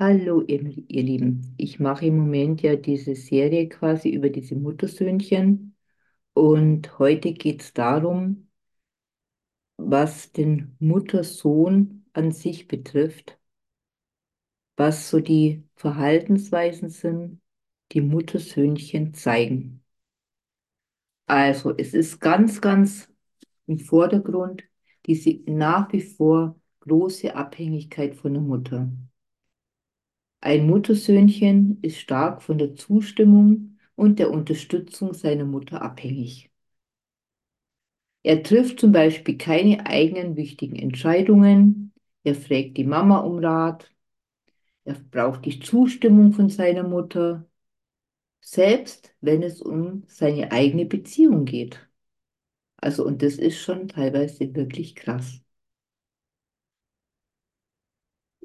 Hallo, ihr, Lieben. Ich mache im Moment ja diese Serie quasi über diese Muttersöhnchen und heute geht es darum, was den Mutter-Sohn an sich betrifft, was so die Verhaltensweisen sind, die Muttersöhnchen zeigen. Also, es ist ganz, ganz im Vordergrund diese nach wie vor große Abhängigkeit von der Mutter. Ein Muttersöhnchen ist stark von der Zustimmung und der Unterstützung seiner Mutter abhängig. Er trifft zum Beispiel keine eigenen wichtigen Entscheidungen, er fragt die Mama um Rat, er braucht die Zustimmung von seiner Mutter, selbst wenn es um seine eigene Beziehung geht. Also, und das ist schon teilweise wirklich krass.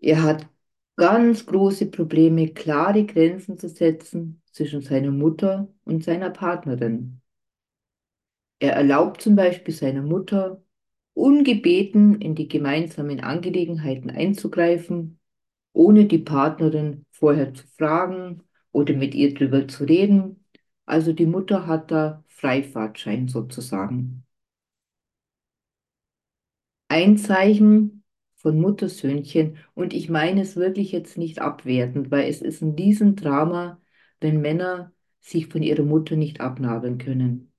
Er hat ganz große Probleme, klare Grenzen zu setzen zwischen seiner Mutter und seiner Partnerin. Er erlaubt zum Beispiel seiner Mutter, ungebeten in die gemeinsamen Angelegenheiten einzugreifen, ohne die Partnerin vorher zu fragen oder mit ihr drüber zu reden. Also die Mutter hat da Freifahrtschein sozusagen. Ein Zeichen von Muttersöhnchen, und ich meine es wirklich jetzt nicht abwertend, weil es ist ein Riesendrama, wenn Männer sich von ihrer Mutter nicht abnabeln können.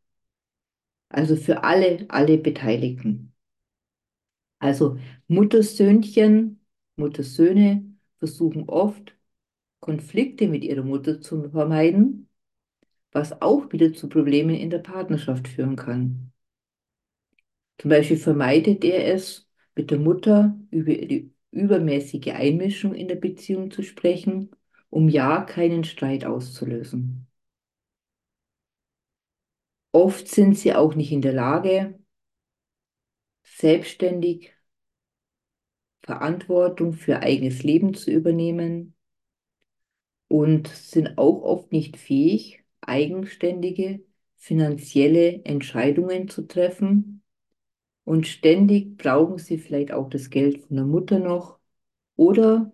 Also für alle, alle Beteiligten. Also Muttersöhnchen, Muttersöhne versuchen oft, Konflikte mit ihrer Mutter zu vermeiden, was auch wieder zu Problemen in der Partnerschaft führen kann. Zum Beispiel vermeidet er es, mit der Mutter über die übermäßige Einmischung in der Beziehung zu sprechen, um ja keinen Streit auszulösen. Oft sind sie auch nicht in der Lage, selbstständig Verantwortung für eigenes Leben zu übernehmen und sind auch oft nicht fähig, eigenständige finanzielle Entscheidungen zu treffen. Und ständig brauchen sie vielleicht auch das Geld von der Mutter noch oder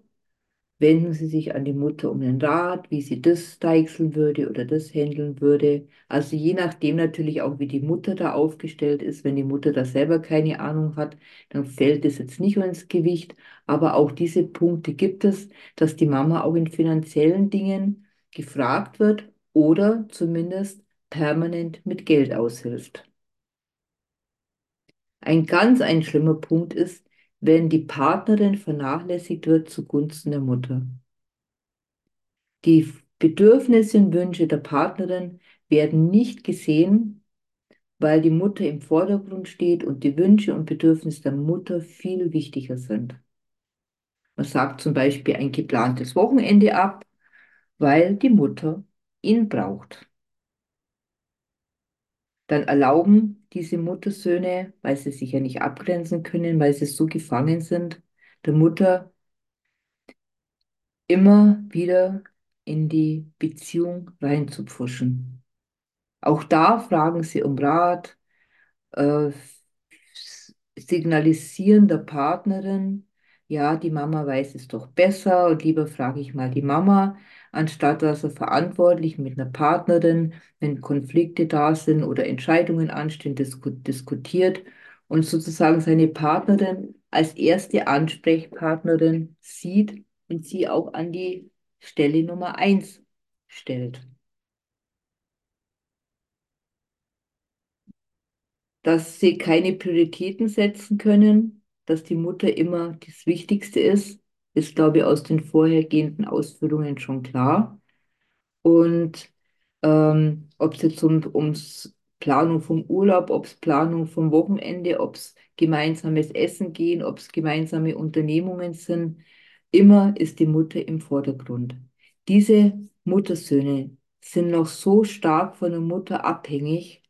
wenden sie sich an die Mutter um den Rat, wie sie das deichseln würde oder das handeln würde. Also je nachdem natürlich auch, wie die Mutter da aufgestellt ist. Wenn die Mutter da selber keine Ahnung hat, dann fällt es jetzt nicht ins Gewicht. Aber auch diese Punkte gibt es, dass die Mama auch in finanziellen Dingen gefragt wird oder zumindest permanent mit Geld aushilft. Ein ganz ein schlimmer Punkt ist, wenn die Partnerin vernachlässigt wird zugunsten der Mutter. Die Bedürfnisse und Wünsche der Partnerin werden nicht gesehen, weil die Mutter im Vordergrund steht und die Wünsche und Bedürfnisse der Mutter viel wichtiger sind. Man sagt zum Beispiel ein geplantes Wochenende ab, weil die Mutter ihn braucht. Dann erlauben diese Muttersöhne, weil sie sich ja nicht abgrenzen können, weil sie so gefangen sind, der Mutter immer wieder in die Beziehung reinzupfuschen. Auch da fragen sie um Rat, äh, signalisieren der Partnerin, ja, die Mama weiß es doch besser und lieber frage ich mal die Mama, anstatt dass er verantwortlich mit einer Partnerin, wenn Konflikte da sind oder Entscheidungen anstehen, disku diskutiert und sozusagen seine Partnerin als erste Ansprechpartnerin sieht und sie auch an die Stelle Nummer eins stellt. Dass sie keine Prioritäten setzen können, dass die Mutter immer das Wichtigste ist, ist, glaube ich, aus den vorhergehenden Ausführungen schon klar. Und ähm, ob es jetzt um, ums Planung vom Urlaub, ob es Planung vom Wochenende, ob es gemeinsames Essen gehen, ob es gemeinsame Unternehmungen sind, immer ist die Mutter im Vordergrund. Diese Muttersöhne sind noch so stark von der Mutter abhängig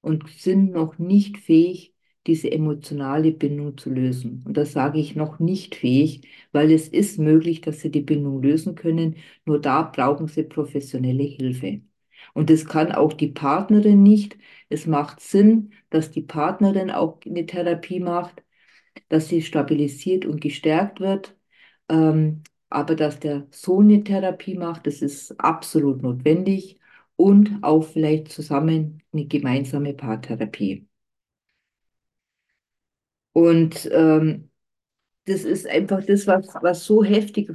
und sind noch nicht fähig, diese emotionale Bindung zu lösen. Und das sage ich noch nicht fähig, weil es ist möglich, dass sie die Bindung lösen können, nur da brauchen sie professionelle Hilfe. Und das kann auch die Partnerin nicht. Es macht Sinn, dass die Partnerin auch eine Therapie macht, dass sie stabilisiert und gestärkt wird. Ähm, aber dass der Sohn eine Therapie macht, das ist absolut notwendig und auch vielleicht zusammen eine gemeinsame Paartherapie. Und ähm, das ist einfach das, was, was so heftig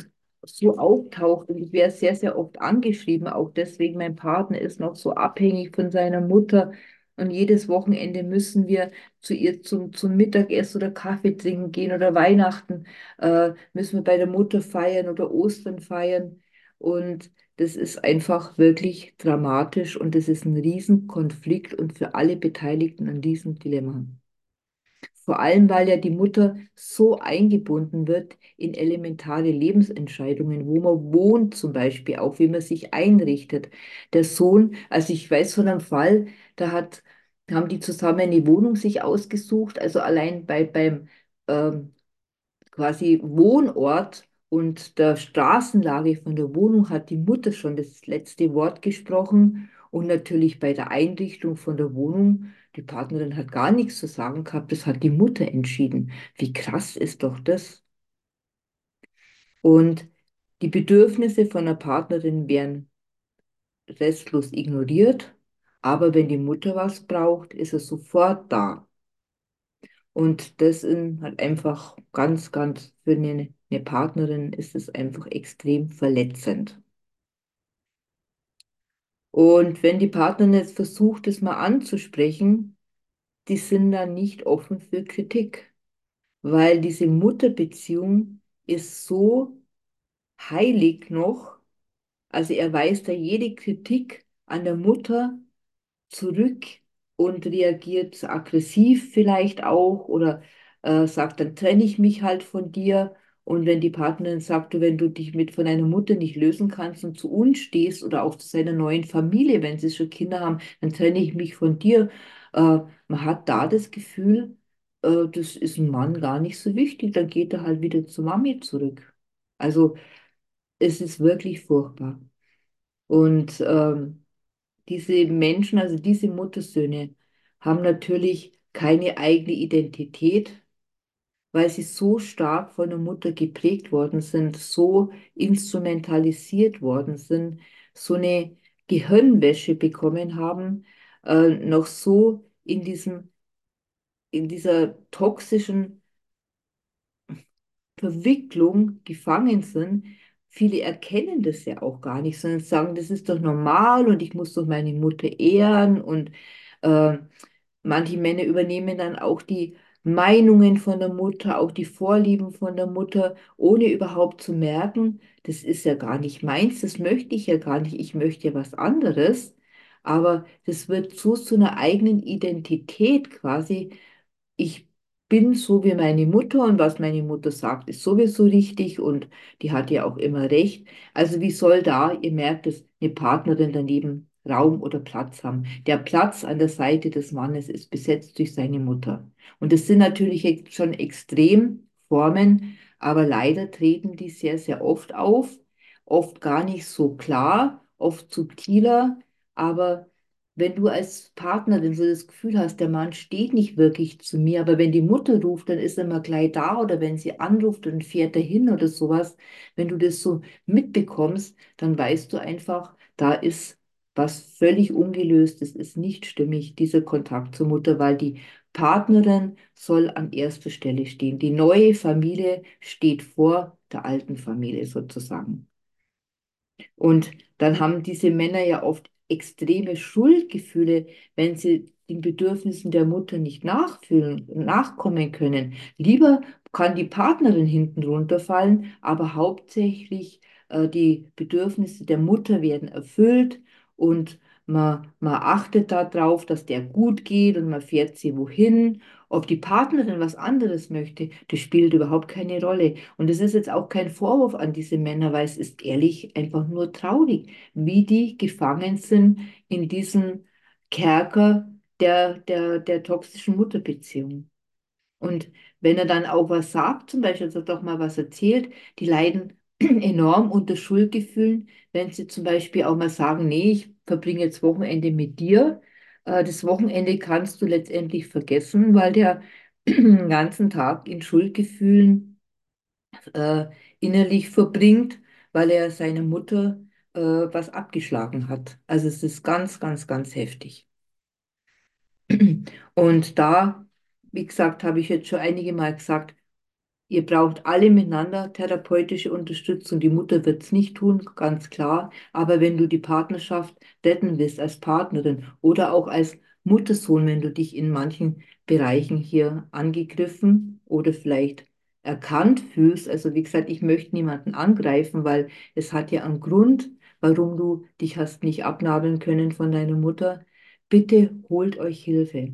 so auftaucht. Und ich werde sehr, sehr oft angeschrieben, auch deswegen, mein Partner ist noch so abhängig von seiner Mutter. Und jedes Wochenende müssen wir zu ihr zum, zum Mittagessen oder Kaffee trinken gehen oder Weihnachten äh, müssen wir bei der Mutter feiern oder Ostern feiern. Und das ist einfach wirklich dramatisch und das ist ein Riesenkonflikt und für alle Beteiligten ein Riesendilemma. Vor allem, weil ja die Mutter so eingebunden wird in elementare Lebensentscheidungen, wo man wohnt zum Beispiel, auch wie man sich einrichtet. Der Sohn, also ich weiß von einem Fall, da hat, haben die zusammen eine Wohnung sich ausgesucht, also allein bei, beim ähm, quasi Wohnort und der Straßenlage von der Wohnung hat die Mutter schon das letzte Wort gesprochen und natürlich bei der Einrichtung von der Wohnung, die Partnerin hat gar nichts zu sagen gehabt, das hat die Mutter entschieden. Wie krass ist doch das? Und die Bedürfnisse von der Partnerin werden restlos ignoriert, aber wenn die Mutter was braucht, ist es sofort da. Und das ist einfach ganz, ganz für eine, eine Partnerin ist es einfach extrem verletzend. Und wenn die Partnerin jetzt versucht, es mal anzusprechen, die sind dann nicht offen für Kritik, weil diese Mutterbeziehung ist so heilig noch, also er weist da jede Kritik an der Mutter zurück und reagiert aggressiv vielleicht auch oder äh, sagt, dann trenne ich mich halt von dir. Und wenn die Partnerin sagt, wenn du dich mit von einer Mutter nicht lösen kannst und zu uns stehst oder auch zu seiner neuen Familie, wenn sie schon Kinder haben, dann trenne ich mich von dir. Äh, man hat da das Gefühl, äh, das ist ein Mann gar nicht so wichtig, dann geht er halt wieder zur Mami zurück. Also es ist wirklich furchtbar. Und ähm, diese Menschen, also diese Muttersöhne, haben natürlich keine eigene Identität, weil sie so stark von der Mutter geprägt worden sind, so instrumentalisiert worden sind, so eine Gehirnwäsche bekommen haben, äh, noch so in diesem, in dieser toxischen Verwicklung gefangen sind. Viele erkennen das ja auch gar nicht, sondern sagen, das ist doch normal und ich muss doch meine Mutter ehren und äh, manche Männer übernehmen dann auch die Meinungen von der Mutter, auch die Vorlieben von der Mutter, ohne überhaupt zu merken, das ist ja gar nicht meins, das möchte ich ja gar nicht, ich möchte ja was anderes. Aber das wird so zu einer eigenen Identität quasi. Ich bin so wie meine Mutter und was meine Mutter sagt, ist sowieso richtig und die hat ja auch immer recht. Also wie soll da, ihr merkt es, eine Partnerin daneben Raum oder Platz haben? Der Platz an der Seite des Mannes ist besetzt durch seine Mutter. Und das sind natürlich schon Extremformen, aber leider treten die sehr, sehr oft auf, oft gar nicht so klar, oft subtiler, aber wenn du als Partnerin so das Gefühl hast, der Mann steht nicht wirklich zu mir, aber wenn die Mutter ruft, dann ist er mal gleich da oder wenn sie anruft, dann fährt er hin oder sowas. Wenn du das so mitbekommst, dann weißt du einfach, da ist was völlig ungelöst, es ist nicht stimmig, dieser Kontakt zur Mutter, weil die Partnerin soll an erster Stelle stehen. Die neue Familie steht vor der alten Familie sozusagen. Und dann haben diese Männer ja oft extreme Schuldgefühle, wenn sie den Bedürfnissen der Mutter nicht nachfühlen, nachkommen können. Lieber kann die Partnerin hinten runterfallen, aber hauptsächlich äh, die Bedürfnisse der Mutter werden erfüllt und man, man achtet darauf, dass der gut geht und man fährt sie wohin. Ob die Partnerin was anderes möchte, das spielt überhaupt keine Rolle. Und es ist jetzt auch kein Vorwurf an diese Männer, weil es ist ehrlich einfach nur traurig, wie die gefangen sind in diesem Kerker der, der, der toxischen Mutterbeziehung. Und wenn er dann auch was sagt, zum Beispiel, also doch mal was erzählt, die leiden enorm unter Schuldgefühlen, wenn sie zum Beispiel auch mal sagen, nee, ich verbringe jetzt Wochenende mit dir. Äh, das Wochenende kannst du letztendlich vergessen, weil der den ganzen Tag in Schuldgefühlen äh, innerlich verbringt, weil er seiner Mutter äh, was abgeschlagen hat. Also es ist ganz, ganz, ganz heftig. Und da, wie gesagt, habe ich jetzt schon einige Mal gesagt, Ihr braucht alle miteinander therapeutische Unterstützung. Die Mutter wird es nicht tun, ganz klar. Aber wenn du die Partnerschaft retten willst als Partnerin oder auch als Muttersohn, wenn du dich in manchen Bereichen hier angegriffen oder vielleicht erkannt fühlst, also wie gesagt, ich möchte niemanden angreifen, weil es hat ja einen Grund, warum du dich hast nicht abnabeln können von deiner Mutter. Bitte holt euch Hilfe.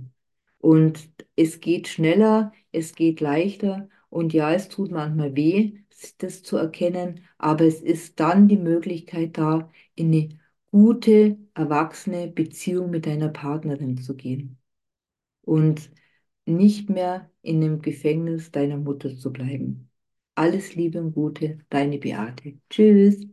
Und es geht schneller, es geht leichter. Und ja, es tut manchmal weh, das zu erkennen, aber es ist dann die Möglichkeit da, in eine gute, erwachsene Beziehung mit deiner Partnerin zu gehen und nicht mehr in dem Gefängnis deiner Mutter zu bleiben. Alles Liebe und Gute, deine Beate. Tschüss.